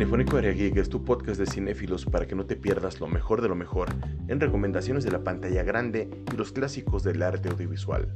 Cinefónico Area es tu podcast de cinéfilos para que no te pierdas lo mejor de lo mejor en recomendaciones de la pantalla grande y los clásicos del arte audiovisual.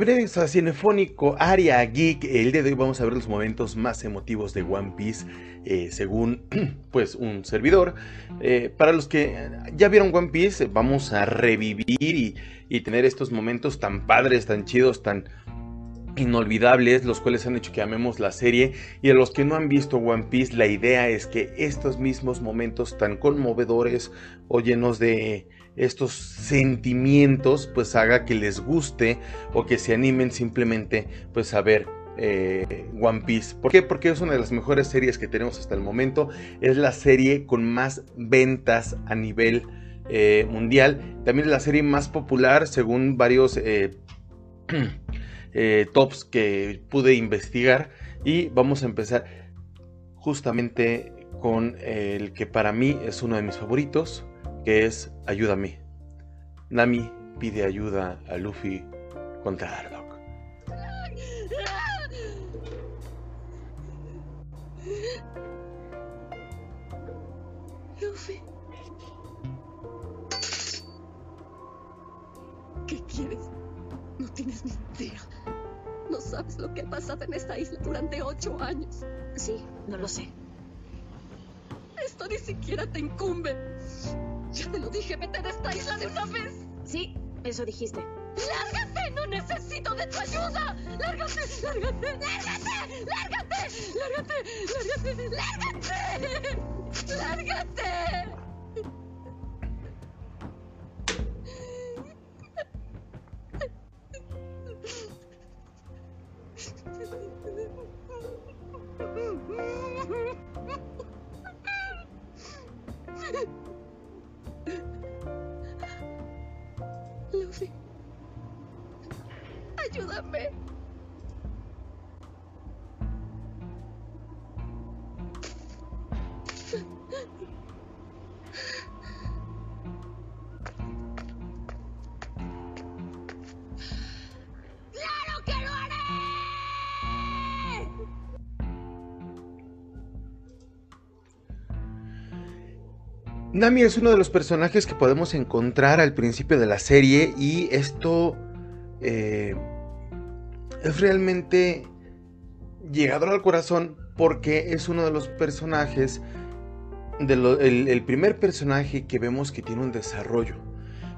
Bienvenidos a Cinefónico Aria Geek. El día de hoy vamos a ver los momentos más emotivos de One Piece, eh, según pues un servidor. Eh, para los que ya vieron One Piece, vamos a revivir y, tener estos momentos tan padres, tan chidos, tan inolvidables, los cuales han hecho que amemos la serie. Y a los que no han visto One Piece, la idea es que estos mismos momentos tan conmovedores o llenos de estos sentimientos pues haga que les guste o que se animen simplemente pues a ver eh, One Piece. ¿Por qué? Porque es una de las mejores series que tenemos hasta el momento. Es la serie con más ventas a nivel eh, mundial. También es la serie más popular según varios eh, tops que pude investigar. Y vamos a empezar justamente con el que para mí es uno de mis favoritos que es Ayúdame. Nami pide ayuda a Luffy contra Arlong. Luffy. ¿Qué quieres? No tienes ni idea. No sabes lo que ha pasado en esta isla durante ocho años. Sí, no lo sé. Esto ni siquiera te incumbe. Ya te lo dije, vete de esta isla de una vez. Sí, eso dijiste. ¡Lárgate! ¡No necesito de tu ayuda! ¡Lárgate! ¡Lárgate! ¡Lárgate! ¡Lárgate! ¡Lárgate! ¡Lárgate! ¡Lárgate! ¡Lárgate! Nami es uno de los personajes que podemos encontrar al principio de la serie y esto eh, es realmente llegador al corazón porque es uno de los personajes, de el, primer personaje que vemos que tiene un desarrollo.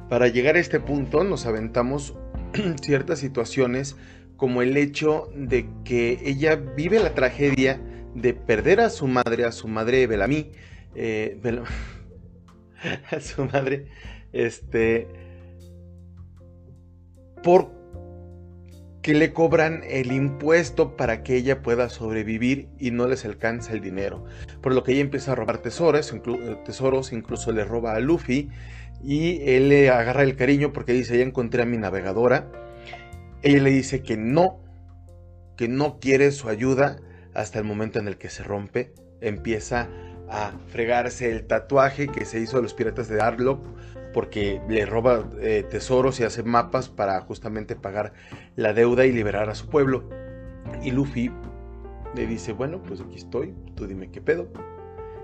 Para llegar a este punto nos aventamos ciertas situaciones como el hecho de que ella vive la tragedia de perder a su madre, a su madre Bellamy, eh, a su madre, este, por que le cobran el impuesto para que ella pueda sobrevivir y no les alcanza el dinero. Por lo que ella empieza a robar tesoros, tesoros incluso le roba a Luffy y él le agarra el cariño porque dice, ya encontré a mi navegadora. Ella le dice que no, que no quiere su ayuda hasta el momento en el que se rompe, empieza a fregarse el tatuaje que se hizo de los piratas de Arlok porque le roba eh, tesoros y hace mapas para justamente pagar la deuda y liberar a su pueblo. Y Luffy le dice, bueno, pues aquí estoy, tú dime qué pedo.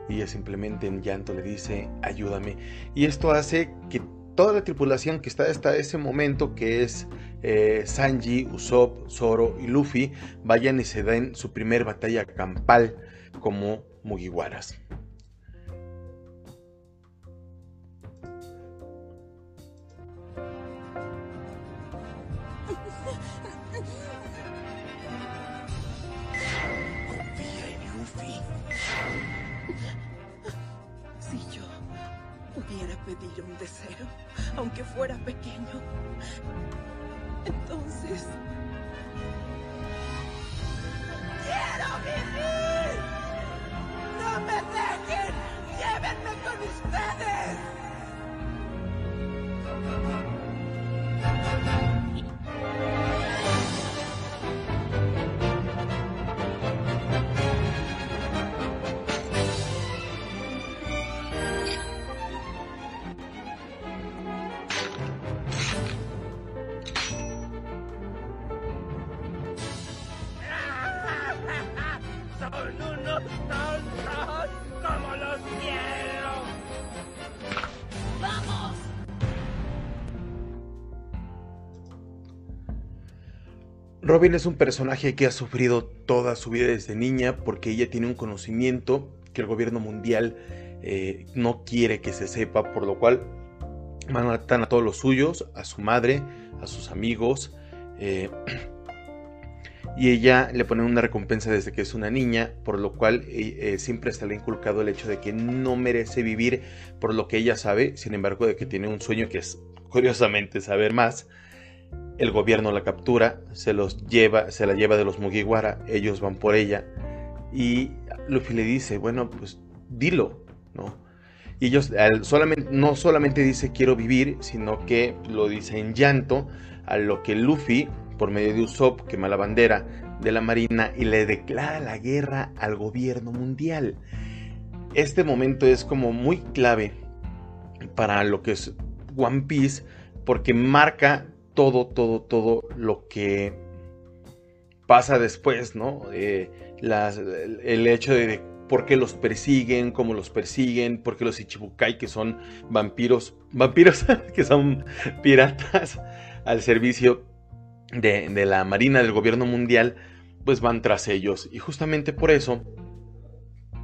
Y ella simplemente en llanto le dice, ayúdame. Y esto hace que toda la tripulación que está hasta ese momento, que es eh, Sanji, Usopp, Zoro y Luffy, vayan y se den su primer batalla campal como Mugiwaras. Si yo pudiera pedir un deseo, aunque fuera pequeño, entonces... ¡Quiero vivir! ¡No me dejen! ¡Llévenme con ustedes! Robin es un personaje que ha sufrido toda su vida desde niña porque ella tiene un conocimiento que el gobierno mundial eh, no quiere que se sepa, por lo cual matan a todos los suyos, a su madre, a sus amigos. Eh, y ella le pone una recompensa desde que es una niña, por lo cual eh, siempre se le inculcado el hecho de que no merece vivir por lo que ella sabe, sin embargo de que tiene un sueño que es curiosamente saber más. El gobierno la captura, se los lleva, se la lleva de los Mugiwara, ellos van por ella y Luffy le dice, bueno, pues dilo, ¿no? Y ellos solamente, no solamente dice quiero vivir, sino que lo dice en llanto, a lo que Luffy, por medio de Usopp, quema la bandera de la Marina y le declara la guerra al gobierno mundial. Este momento es como muy clave para lo que es One Piece, porque marca todo, todo, todo lo que pasa después, ¿no? Eh, el hecho de por qué los persiguen, cómo los persiguen, por qué los Ichibukai, que son vampiros, vampiros que son piratas al servicio de, de, la Marina del gobierno mundial, pues van tras ellos. Y justamente por eso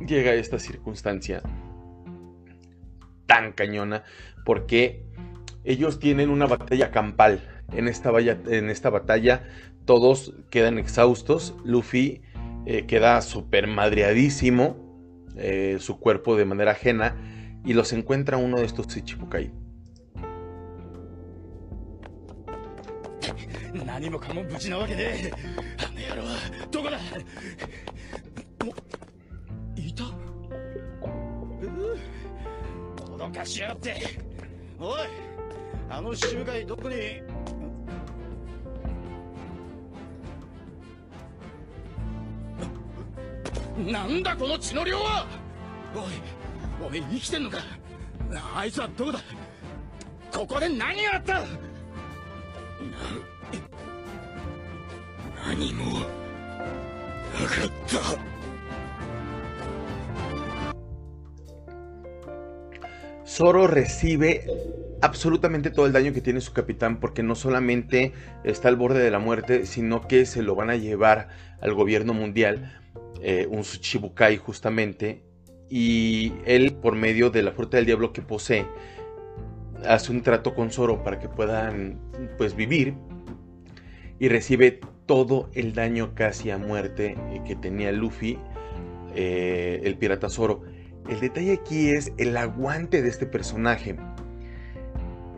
llega esta circunstancia tan cañona, porque ellos tienen una batalla campal. En esta, en esta batalla todos quedan exhaustos. Luffy eh, queda súper madreadísimo, eh, su cuerpo de manera ajena, y los encuentra uno de estos Ichibukai. なんだこの血の量はおいおい生きてんのかあいつはどこだここで何があったな何もなかった Zoro recibe absolutamente todo el daño que tiene su capitán porque no solamente está al borde de la muerte, sino que se lo van a llevar al gobierno mundial eh, un Shibukai justamente, y él por medio de la fruta del diablo que posee, hace un trato con Zoro para que puedan pues vivir y recibe todo el daño casi a muerte eh, que tenía Luffy, eh, el pirata Zoro. El detalle aquí es el aguante de este personaje.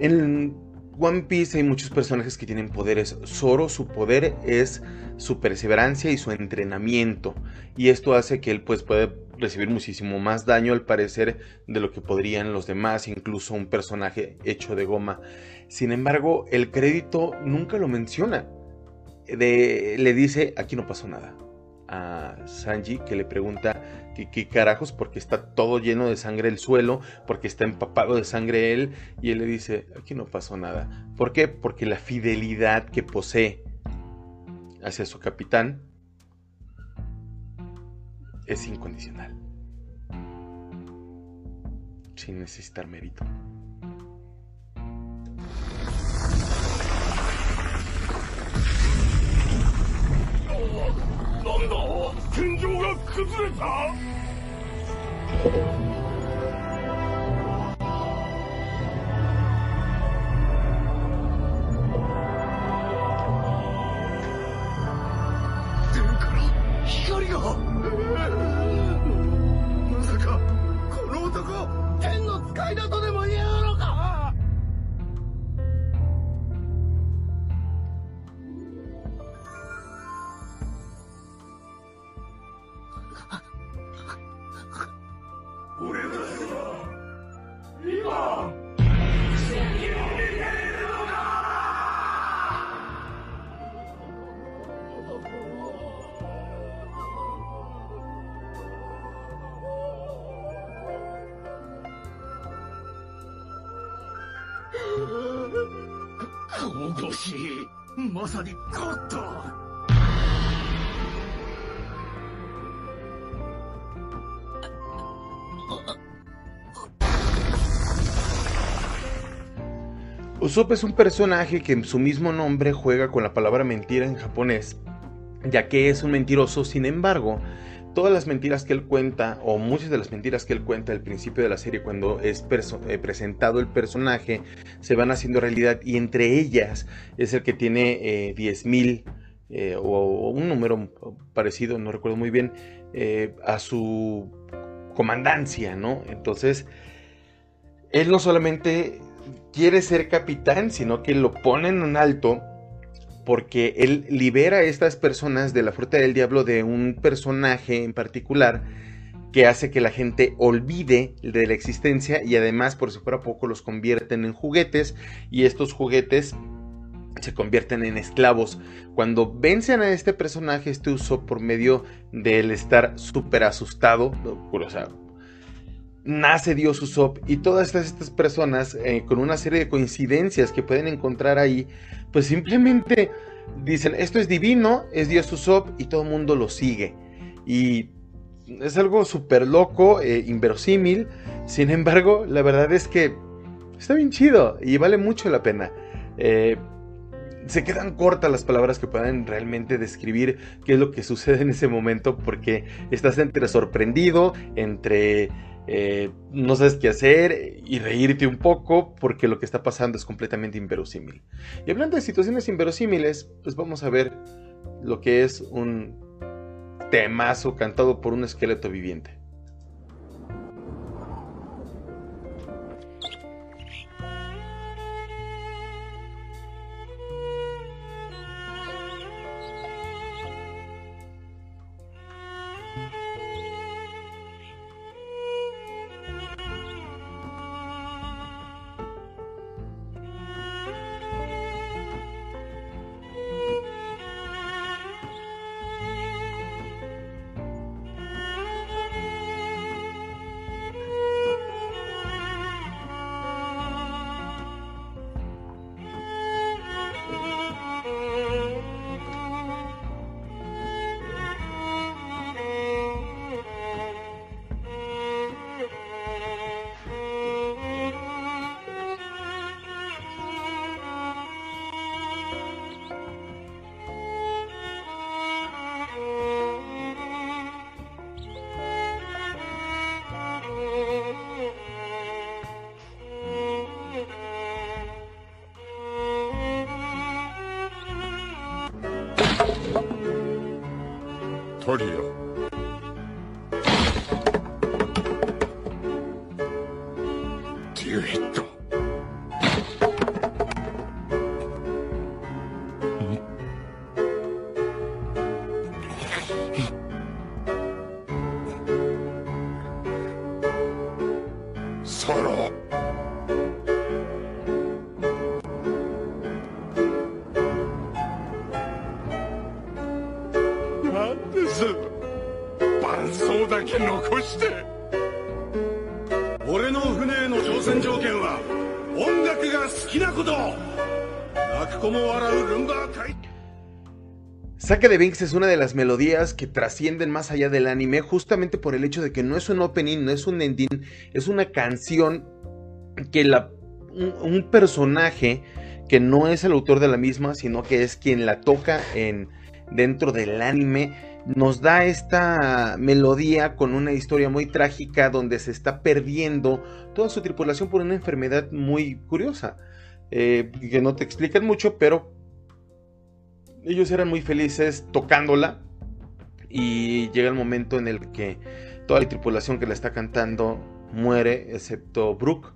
En One Piece hay muchos personajes que tienen poderes. Zoro, su poder es su perseverancia y su entrenamiento. Y esto hace que él pues pueda recibir muchísimo más daño al parecer de lo que podrían los demás, incluso un personaje hecho de goma. Sin embargo, el crédito nunca lo menciona. le dice, aquí no pasó nada a Sanji que le pregunta qué carajos porque está todo lleno de sangre el suelo, porque está empapado de sangre él y él le dice, aquí no pasó nada. ¿Por qué? Porque la fidelidad que posee hacia su capitán es incondicional, sin necesitar mérito. なんだ天井が崩れた？にまさに勝った Usopp es un personaje que en su mismo nombre juega con la palabra mentira en japonés, ya que es un mentiroso, sin embargo, todas las mentiras que él cuenta, o muchas de las mentiras que él cuenta al principio de la serie, cuando es eh, presentado el personaje, se van haciendo realidad y entre ellas es el que tiene 10.000 eh, o, un número parecido, no recuerdo muy bien, eh, a su comandancia, ¿no? Entonces, él no solamente quiere ser capitán, sino que lo ponen en alto porque él libera a estas personas de la fruta del diablo de un personaje en particular que hace que la gente olvide de la existencia y además por si fuera poco los convierten en juguetes y estos juguetes se convierten en esclavos. Cuando vencen a este personaje, este uso por medio del estar súper asustado, o sea, nace Dios Usopp y todas estas, personas, eh, con una serie de coincidencias que pueden encontrar ahí, pues simplemente dicen, esto es divino, es Dios Usopp y todo el mundo lo sigue. Y es algo súper loco, eh, inverosímil, sin embargo, la verdad es que está bien chido y vale mucho la pena. Eh, se quedan cortas las palabras que puedan realmente describir qué es lo que sucede en ese momento porque estás entre sorprendido, entre eh, no sabes qué hacer y reírte un poco porque lo que está pasando es completamente inverosímil. Y hablando de situaciones inverosímiles, pues vamos a ver lo que es un temazo cantado por un esqueleto viviente. hurt you. Saque de Binks es una de las melodías que trascienden más allá del anime justamente por el hecho de que no es un opening, no es un ending, es una canción que la, un, un personaje que no es el autor de la misma, sino que es quien la toca en, dentro del anime, nos da esta melodía con una historia muy trágica donde se está perdiendo toda su tripulación por una enfermedad muy curiosa, eh, que no te explican mucho, pero ellos eran muy felices tocándola y llega el momento en el que toda la tripulación que la está cantando muere, excepto Brooke,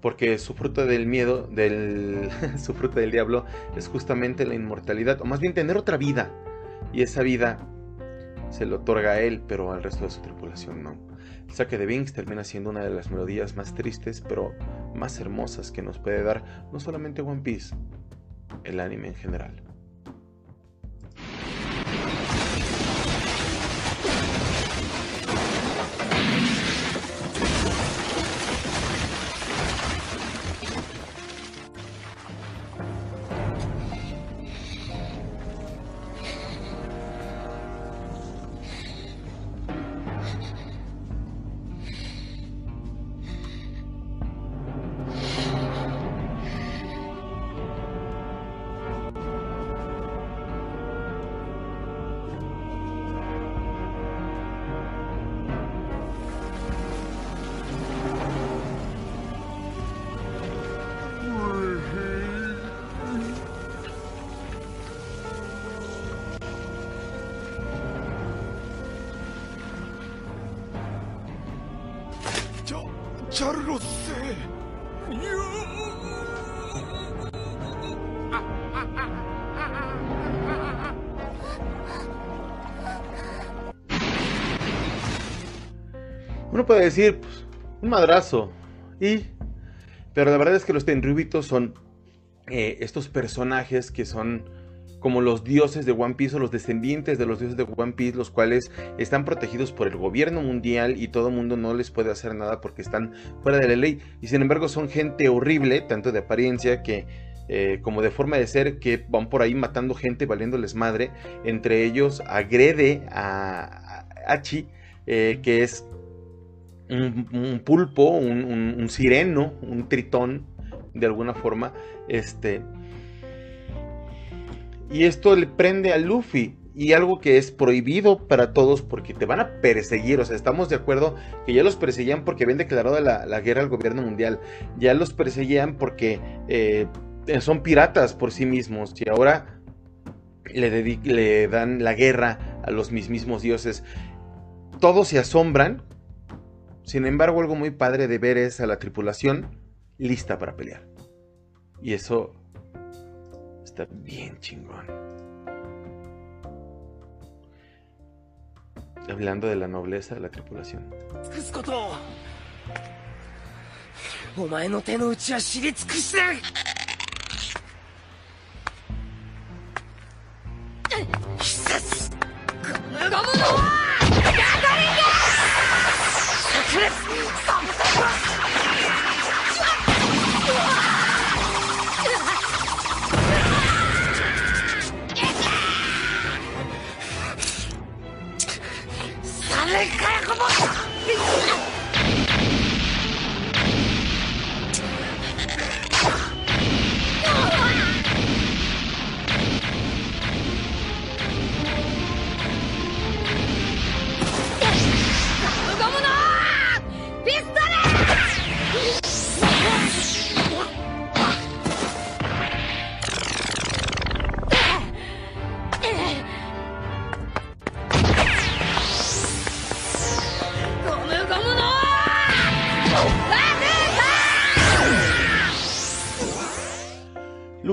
porque su fruta del miedo, del, su fruta del diablo, es justamente la inmortalidad, o más bien tener otra vida. Y esa vida se le otorga a él, pero al resto de su tripulación no. El saque de Binks termina siendo una de las melodías más tristes, pero más hermosas que nos puede dar no solamente One Piece, el anime en general. ¡Charlotte! Uno puede decir, pues, un madrazo. Y. Pero la verdad es que los tenryubitos son eh, estos personajes que son como los dioses de One Piece o los descendientes de los dioses de One Piece, los cuales están protegidos por el gobierno mundial y todo el mundo no les puede hacer nada porque están fuera de la ley. Y sin embargo son gente horrible, tanto de apariencia que eh, como de forma de ser, que van por ahí matando gente, valiéndoles madre. Entre ellos agrede a, Hachi, eh, que es un, pulpo, un, sireno, un tritón, de alguna forma. Este. Y esto le prende a Luffy. Y algo que es prohibido para todos porque te van a perseguir. O sea, estamos de acuerdo que ya los perseguían porque habían declarado la, guerra al gobierno mundial. Ya los perseguían porque eh, son piratas por sí mismos. Y ahora le, le dan la guerra a los mismos dioses. Todos se asombran sin embargo, algo muy padre de ver es a la tripulación lista para pelear. Y eso está bien chingón. Hablando de la nobleza de la tripulación. れ火った。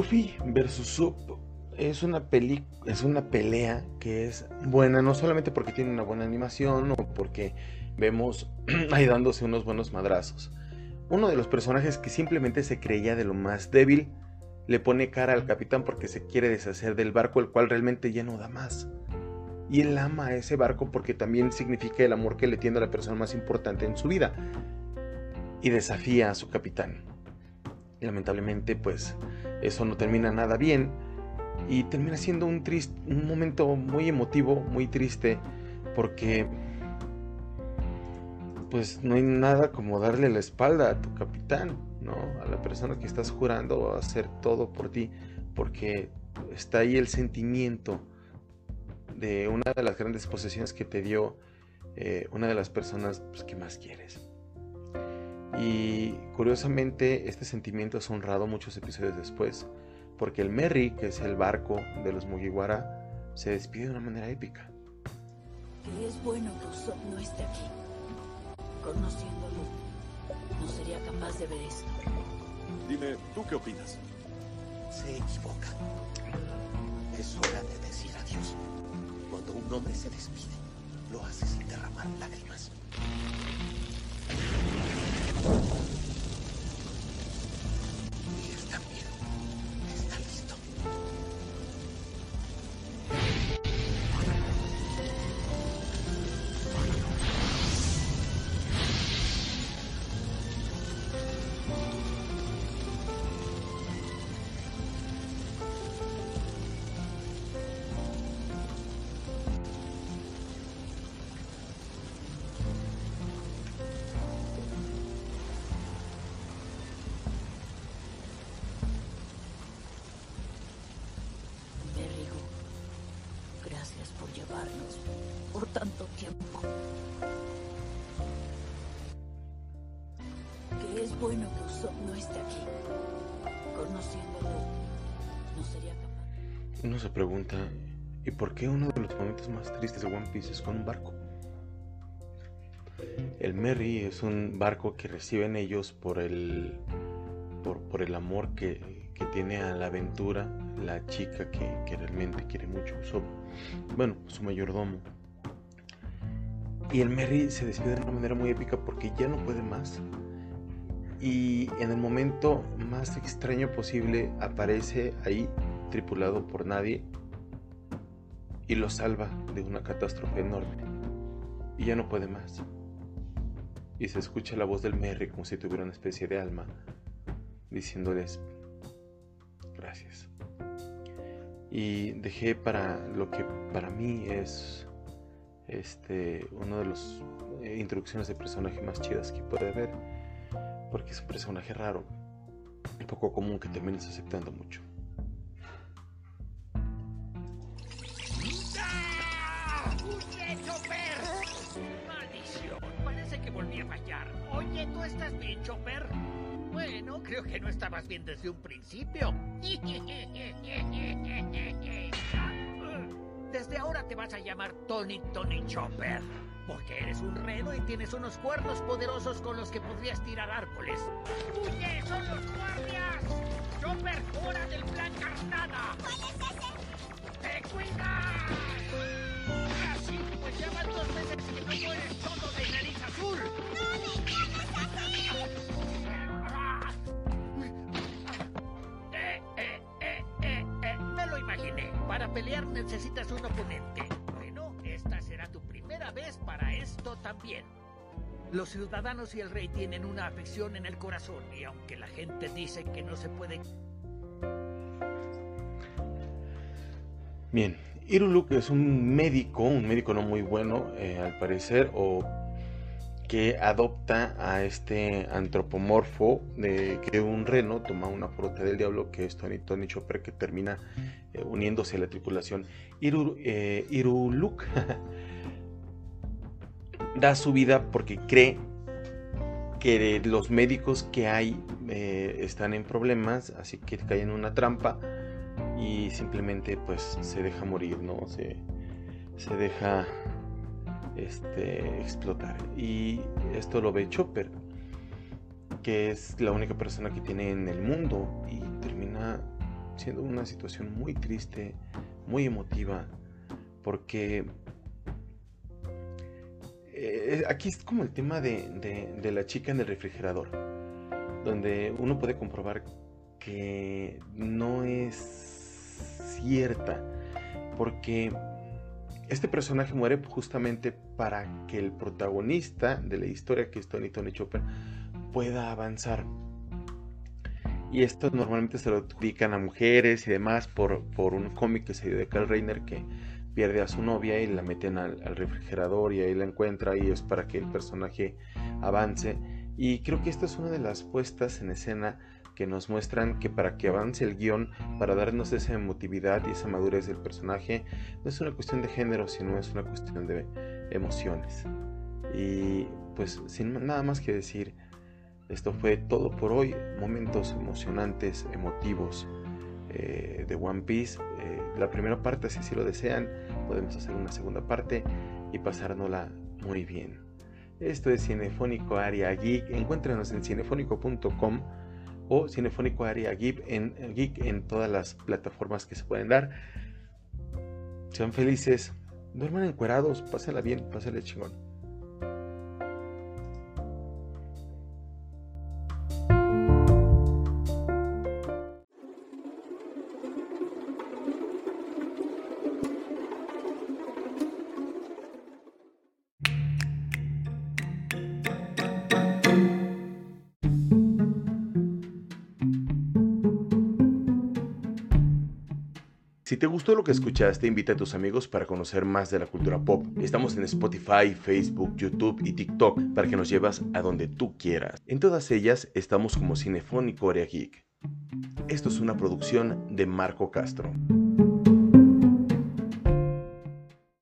Luffy versus Sup es una, peli es una pelea que es buena, no solamente porque tiene una buena animación o porque vemos ahí dándose unos buenos madrazos. Uno de los personajes que simplemente se creía de lo más débil le pone cara al capitán porque se quiere deshacer del barco, el cual realmente ya no da más. Y él ama a ese barco porque también significa el amor que le tiene a la persona más importante en su vida. Y desafía a su capitán. Y lamentablemente, pues eso no termina nada bien. Y termina siendo un, triste, un momento muy emotivo, muy triste, porque pues no hay nada como darle la espalda a tu capitán, ¿no? A la persona que estás jurando hacer todo por ti, porque está ahí el sentimiento de una de las grandes posesiones que te dio eh, una de las personas pues, que más quieres. Y curiosamente este sentimiento es honrado muchos episodios después, porque el Merry, que es el barco de los Mugiwara, se despide de una manera épica. Es bueno que Usopp no esté aquí. Conociéndolo, no sería capaz de ver esto. Dime, ¿tú qué opinas? Se equivoca. Es hora de decir adiós. Cuando un hombre se despide, lo hace sin derramar lágrimas. Thank you. Es bueno que Usopp no esté aquí. Conociéndolo, no sería capaz. Uno se pregunta, ¿y por qué uno de los momentos más tristes de One Piece es con un barco? El Merry es un barco que reciben ellos por el, por, el amor que, tiene a la aventura la chica que, realmente quiere mucho, bueno, su mayordomo. Y el Merry se despide de una manera muy épica porque ya no puede más. Y en el momento más extraño posible aparece ahí, tripulado por nadie, y lo salva de una catástrofe enorme. Y ya no puede más y se escucha la voz del Merry como si tuviera una especie de alma, diciéndoles gracias. Y dejé para lo que para mí es este uno de los eh, introducciones de personaje más chidas que puede haber, porque es un personaje raro, un poco común que terminas aceptando mucho. Oye, ¿tú estás bien, Chopper? Bueno, creo que no estabas bien desde un principio. Desde ahora te vas a llamar Tony Tony Chopper. Porque eres un reno y tienes unos cuernos poderosos con los que podrías tirar árboles. ¡Huye! ¡Son los guardias! ¡Chopper, fuera del plan carnada! ¿Cuál es ese? ¡Te cuidas! Así, pues llevan dos meses que no eres todo de nariz azul. Para pelear necesitas un oponente. Los ciudadanos y el rey tienen una afección en el corazón y aunque la gente dice que no se puede... Bien, Iruluk es un médico, un médico no muy bueno eh, al parecer, o que adopta a este antropomorfo de que un reno toma una fruta del diablo que es Tony, Tony Chopper que termina eh, uniéndose a la tripulación. Eh, Iruluk da su vida porque cree que los médicos que hay eh, están en problemas, así que cae en una trampa y simplemente pues se deja morir, ¿no? Se, se deja este, explotar. Y esto lo ve Chopper, que es la única persona que tiene en el mundo y termina siendo una situación muy triste, muy emotiva, porque eh, aquí es como el tema de, la chica en el refrigerador, donde uno puede comprobar que no es cierta, porque este personaje muere justamente para que el protagonista de la historia, que es Tony Tony Chopper, pueda avanzar. Y esto normalmente se lo dedican a mujeres y demás por, por un cómic que se dio de Carl Reiner que pierde a su novia y la meten al, refrigerador y ahí la encuentra y es para que el personaje avance. Y creo que esta es una de las puestas en escena que nos muestran que para que avance el guion, para darnos esa emotividad y esa madurez del personaje, no es una cuestión de género, sino es una cuestión de emociones. Y pues sin nada más que decir, esto fue todo por hoy, momentos emocionantes, emotivos eh, de One Piece. Eh, la primera parte, si así lo desean, podemos hacer una segunda parte y pasárnosla muy bien. Esto es Cinefónico Aria Geek. Encuéntranos en cinefónico.com o Cinefónico Área Geek en, Geek en todas las plataformas que se pueden dar. Sean felices, duerman encuerados, pásenla bien, pásenle chingón. Te gustó lo que escuchaste, invita a tus amigos para conocer más de la cultura pop. Estamos en Spotify, Facebook, YouTube y TikTok para que nos llevas a donde tú quieras. En todas ellas estamos como Cinefónico Area Geek. Esto es una producción de Marco Castro.